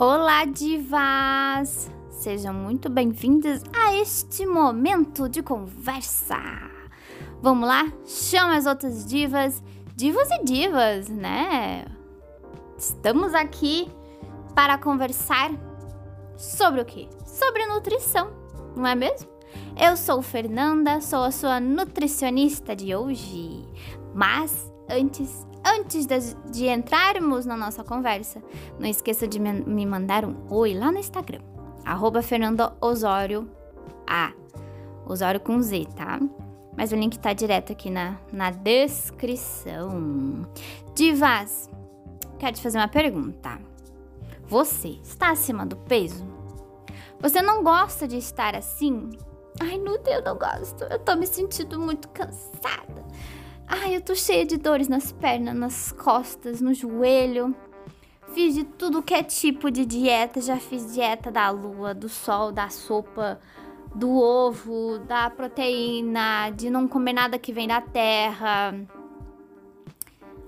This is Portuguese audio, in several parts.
Olá, divas! Sejam muito bem-vindas a este momento de conversa. Vamos lá? Chama as outras divas, divas e divas, né? Estamos aqui para conversar sobre o quê? Sobre nutrição, não é mesmo? Eu sou Fernanda, sou a sua nutricionista de hoje. Mas antes Antes de, de entrarmos na nossa conversa, não esqueça de me, me mandar um oi lá no Instagram, arroba Fernando Osório A. Osório com Z, tá? Mas o link tá direto aqui na, na descrição. Divas, quero te fazer uma pergunta. Você está acima do peso? Você não gosta de estar assim? Ai, Nuta, eu não gosto. Eu tô me sentindo muito cansada. Ai, eu tô cheia de dores nas pernas, nas costas, no joelho. Fiz de tudo que é tipo de dieta. Já fiz dieta da lua, do sol, da sopa, do ovo, da proteína, de não comer nada que vem da terra.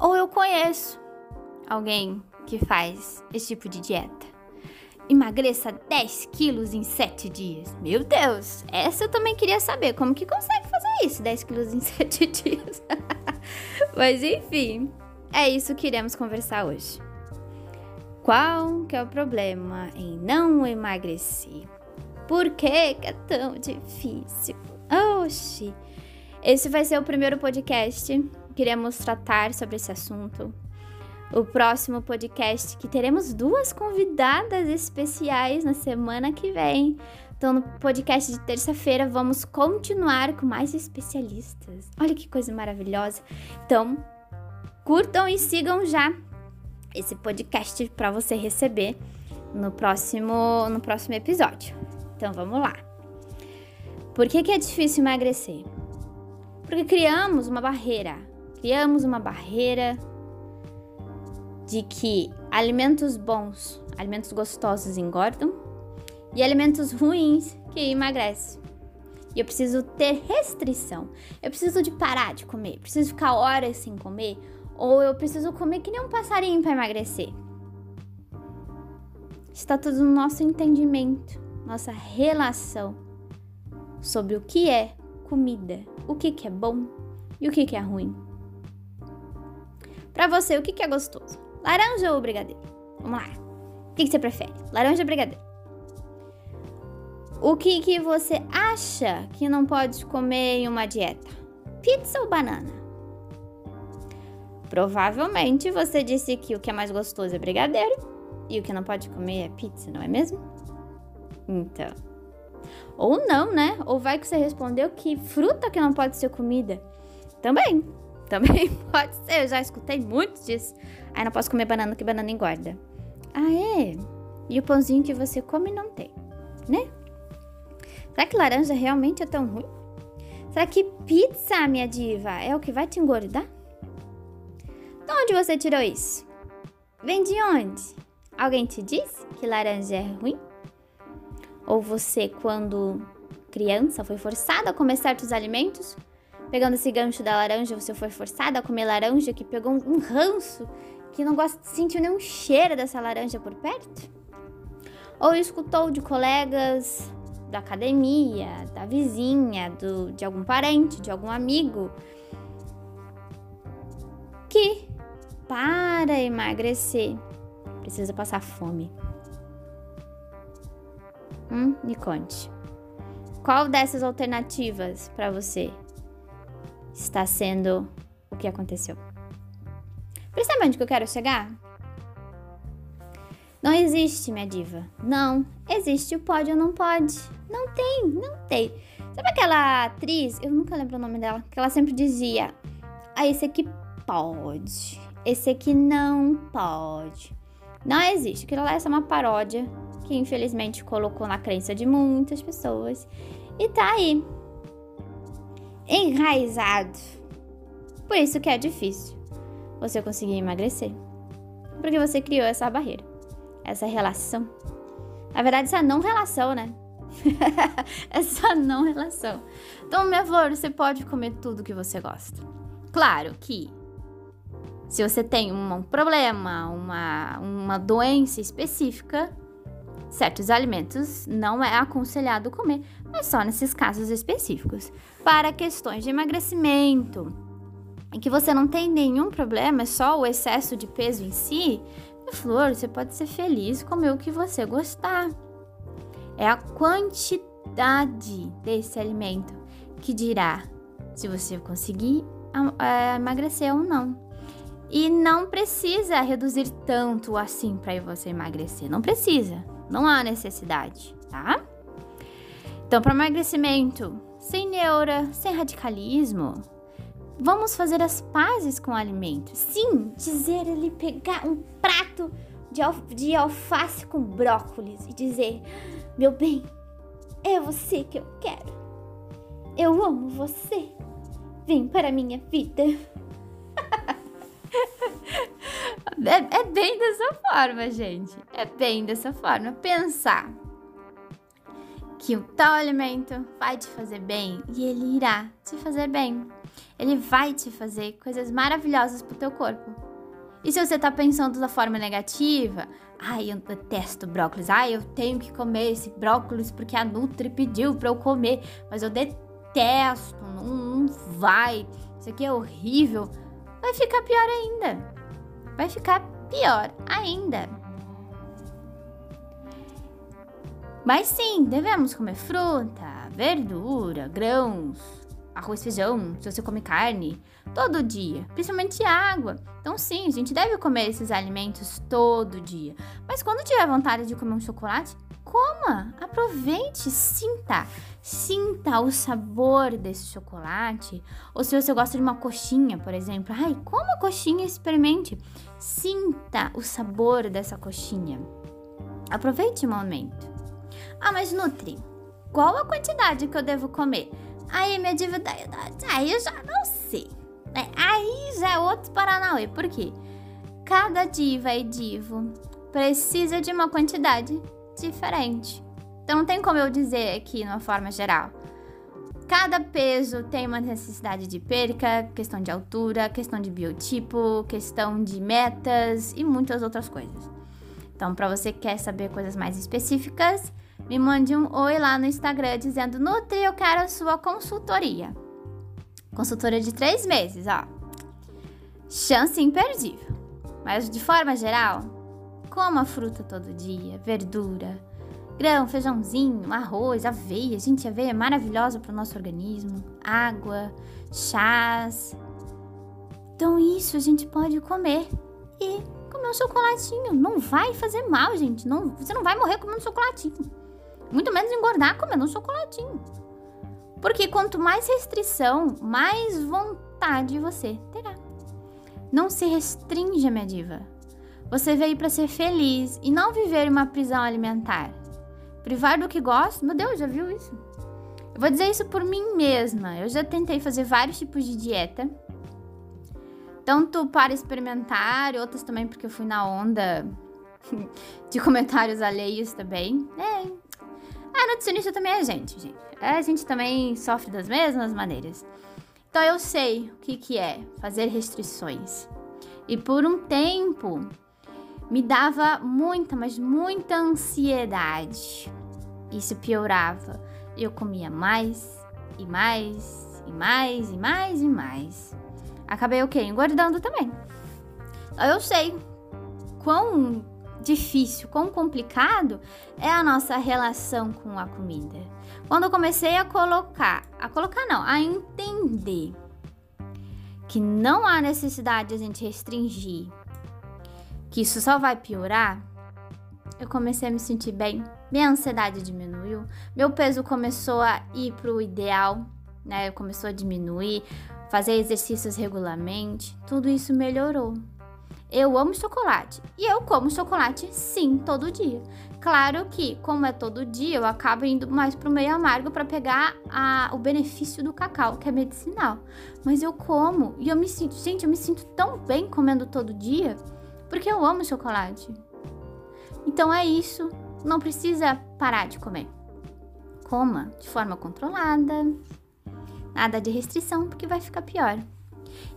Ou eu conheço alguém que faz esse tipo de dieta. Emagreça 10 quilos em 7 dias. Meu Deus, essa eu também queria saber. Como que consegue fazer isso? 10 quilos em 7 dias. Mas enfim, é isso que iremos conversar hoje. Qual que é o problema em não emagrecer? Por que, que é tão difícil? Oxi! Esse vai ser o primeiro podcast. Queremos tratar sobre esse assunto. O próximo podcast que teremos duas convidadas especiais na semana que vem. Então, no podcast de terça-feira, vamos continuar com mais especialistas. Olha que coisa maravilhosa. Então, curtam e sigam já esse podcast para você receber no próximo, no próximo episódio. Então, vamos lá. Por que, que é difícil emagrecer? Porque criamos uma barreira. Criamos uma barreira de que alimentos bons, alimentos gostosos engordam e alimentos ruins que emagrecem. E eu preciso ter restrição. Eu preciso de parar de comer. Preciso ficar horas sem comer. Ou eu preciso comer que nem um passarinho para emagrecer. Está tudo no nosso entendimento, nossa relação sobre o que é comida, o que, que é bom e o que, que é ruim. Para você, o que, que é gostoso? Laranja ou brigadeiro? Vamos lá. O que, que você prefere? Laranja ou brigadeiro? O que, que você acha que não pode comer em uma dieta? Pizza ou banana? Provavelmente você disse que o que é mais gostoso é brigadeiro e o que não pode comer é pizza, não é mesmo? Então. Ou não, né? Ou vai que você respondeu que fruta que não pode ser comida? Também. Também pode ser. Eu já escutei muito disso. Aí não posso comer banana que banana engorda. Ah, é? E o pãozinho que você come não tem, né? Será que laranja realmente é tão ruim? Será que pizza, minha diva, é o que vai te engordar? De onde você tirou isso? Vem de onde? Alguém te disse que laranja é ruim? Ou você, quando criança, foi forçada a comer certos alimentos? Pegando esse gancho da laranja, você foi forçada a comer laranja que pegou um ranço, que não gosta, sentiu nenhum cheiro dessa laranja por perto? Ou escutou de colegas da academia, da vizinha, do, de algum parente, de algum amigo, que para emagrecer precisa passar fome. Hum, me conte. Qual dessas alternativas para você está sendo o que aconteceu? Percebe onde que eu quero chegar? Não existe, minha diva. Não. Existe o pode ou não pode. Não tem, não tem. Sabe aquela atriz? Eu nunca lembro o nome dela. Que ela sempre dizia: Ah, esse aqui pode. Esse aqui não pode. Não existe. Aquilo lá é só uma paródia que infelizmente colocou na crença de muitas pessoas. E tá aí. Enraizado. Por isso que é difícil você conseguir emagrecer. Porque você criou essa barreira essa relação. Na verdade, essa não relação, né? essa não relação. Então, meu amor, você pode comer tudo que você gosta. Claro que Se você tem um problema, uma, uma doença específica, certos alimentos não é aconselhado comer, mas só nesses casos específicos. Para questões de emagrecimento, em que você não tem nenhum problema, é só o excesso de peso em si, flor, você pode ser feliz comer o que você gostar. É a quantidade desse alimento que dirá se você conseguir emagrecer ou não. E não precisa reduzir tanto assim para você emagrecer. Não precisa. Não há necessidade, tá? Então, para emagrecimento, sem neura, sem radicalismo, vamos fazer as pazes com o alimento. Sim, dizer ele pegar um prato de, alf de alface com brócolis e dizer: Meu bem, é você que eu quero. Eu amo você. Vem para a minha vida. É, é bem dessa forma, gente. É bem dessa forma. Pensar que o tal alimento vai te fazer bem e ele irá te fazer bem. Ele vai te fazer coisas maravilhosas pro teu corpo. E se você tá pensando da forma negativa, ai, eu detesto brócolis, ai, eu tenho que comer esse brócolis porque a Nutri pediu para eu comer, mas eu detesto, não, não vai, isso aqui é horrível, vai ficar pior ainda. Vai ficar pior ainda. Mas sim, devemos comer fruta, verdura, grãos, arroz, feijão, se você come carne, todo dia, principalmente água. Então, sim, a gente deve comer esses alimentos todo dia. Mas quando tiver vontade de comer um chocolate, coma, aproveite, sinta, sinta o sabor desse chocolate. Ou se você gosta de uma coxinha, por exemplo, ai, coma coxinha e experimente. Sinta o sabor dessa coxinha. Aproveite o momento. Ah, mas Nutri, qual a quantidade que eu devo comer? Aí, minha dívida, aí eu já não sei. É, aí já é outro Paranauê. Por quê? Cada diva e divo precisa de uma quantidade diferente. Então não tem como eu dizer aqui de uma forma geral. Cada peso tem uma necessidade de perca, questão de altura, questão de biotipo, questão de metas e muitas outras coisas. Então, para você que quer saber coisas mais específicas, me mande um oi lá no Instagram dizendo: Nutri, eu quero a sua consultoria. Consultoria de três meses, ó. Chance imperdível. Mas de forma geral, coma fruta todo dia, verdura, grão, feijãozinho, arroz, aveia. Gente, aveia é maravilhosa para o nosso organismo. Água, chás. Então, isso a gente pode comer. E comer um chocolatinho. Não vai fazer mal, gente. Não, você não vai morrer comendo chocolatinho. Muito menos engordar comendo um chocolatinho. Porque quanto mais restrição, mais vontade você terá. Não se restringe, minha diva. Você veio para ser feliz e não viver uma prisão alimentar. Privar do que gosta? Meu Deus, já viu isso? Eu vou dizer isso por mim mesma. Eu já tentei fazer vários tipos de dieta. Tanto para experimentar, outras também porque eu fui na onda de comentários alheios também. É, a nutricionista também é gente, gente. A gente também sofre das mesmas maneiras. Então eu sei o que, que é fazer restrições. E por um tempo me dava muita, mas muita ansiedade. Isso piorava. Eu comia mais e mais e mais e mais e mais. Acabei o quê? Engordando também. Eu sei quão difícil, quão complicado é a nossa relação com a comida. Quando eu comecei a colocar, a colocar não, a entender que não há necessidade de a gente restringir, que isso só vai piorar, eu comecei a me sentir bem, minha ansiedade diminuiu, meu peso começou a ir para o ideal, né? Começou a diminuir, fazer exercícios regularmente, tudo isso melhorou. Eu amo chocolate e eu como chocolate sim todo dia. Claro que, como é todo dia, eu acabo indo mais pro meio amargo para pegar a, o benefício do cacau, que é medicinal. Mas eu como e eu me sinto, gente, eu me sinto tão bem comendo todo dia porque eu amo chocolate. Então é isso, não precisa parar de comer. Coma de forma controlada, nada de restrição, porque vai ficar pior.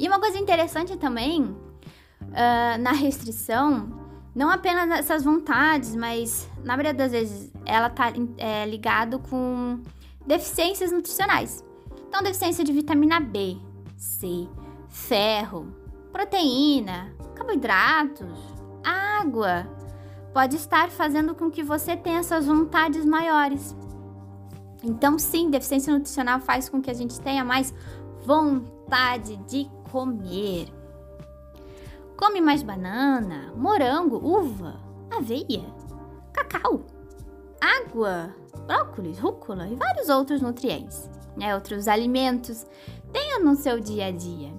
E uma coisa interessante também uh, na restrição, não apenas essas vontades, mas na maioria das vezes ela tá é, ligado com deficiências nutricionais. Então, deficiência de vitamina B, C, ferro, proteína, carboidratos, água, pode estar fazendo com que você tenha essas vontades maiores. Então, sim, deficiência nutricional faz com que a gente tenha mais vontade de comer. Come mais banana, morango, uva, aveia, cacau, água, brócolis, rúcula e vários outros nutrientes, né? Outros alimentos. Tenha no seu dia a dia.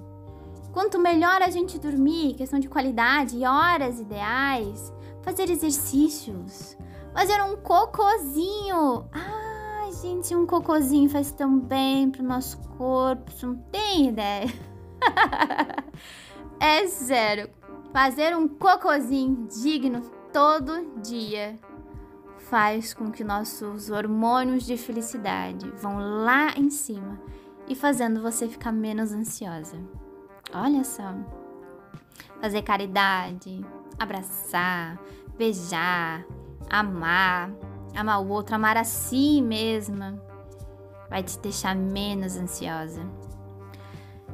Quanto melhor a gente dormir, questão de qualidade e horas ideais, fazer exercícios, fazer um cocôzinho. Ai, gente, um cocôzinho faz tão bem pro nosso corpo, não tem ideia. É sério. Fazer um cocôzinho digno todo dia faz com que nossos hormônios de felicidade vão lá em cima e fazendo você ficar menos ansiosa. Olha só. Fazer caridade, abraçar, beijar, amar, amar o outro, amar a si mesma, vai te deixar menos ansiosa.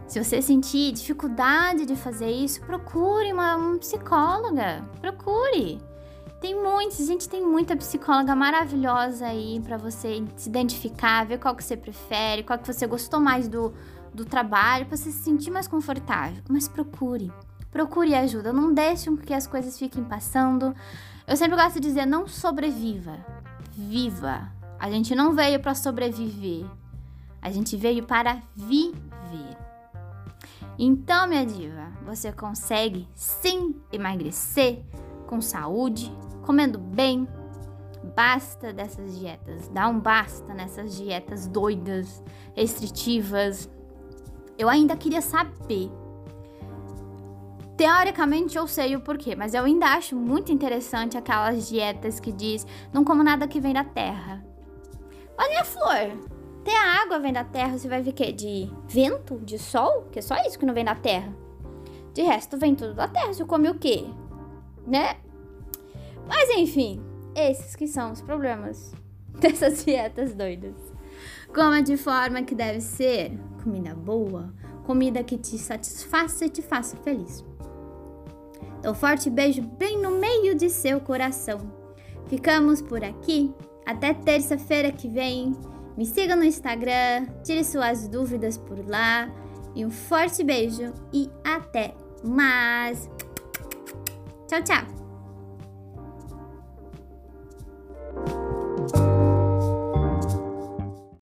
Se você sentir dificuldade de fazer isso, procure uma, psicóloga. Procure. Tem muitos, gente tem muita psicóloga maravilhosa aí para você se identificar, ver qual que você prefere, qual que você gostou mais do, do trabalho, para você se sentir mais confortável. Mas procure. Procure ajuda, não deixe que as coisas fiquem passando. Eu sempre gosto de dizer, não sobreviva, viva. A gente não veio para sobreviver. A gente veio para viver. Então, minha diva, você consegue sim emagrecer com saúde, comendo bem. Basta dessas dietas, dá um basta nessas dietas doidas, restritivas. Eu ainda queria saber. Teoricamente eu sei o porquê, mas eu ainda acho muito interessante aquelas dietas que diz não como nada que vem da terra. Olha a flor, até a água vem da terra, você vai ver que de vento, de sol, que é só isso que não vem da terra. De resto, vem tudo da terra. Você come o quê? Né? Mas enfim, esses que são os problemas dessas dietas doidas. Coma de forma que deve ser comida boa, comida que te satisfaça e te faça feliz. Então, forte beijo bem no meio de seu coração. Ficamos por aqui. Até terça-feira que vem. Me siga no Instagram, tire suas dúvidas por lá. E um forte beijo e até mais! Tchau, tchau!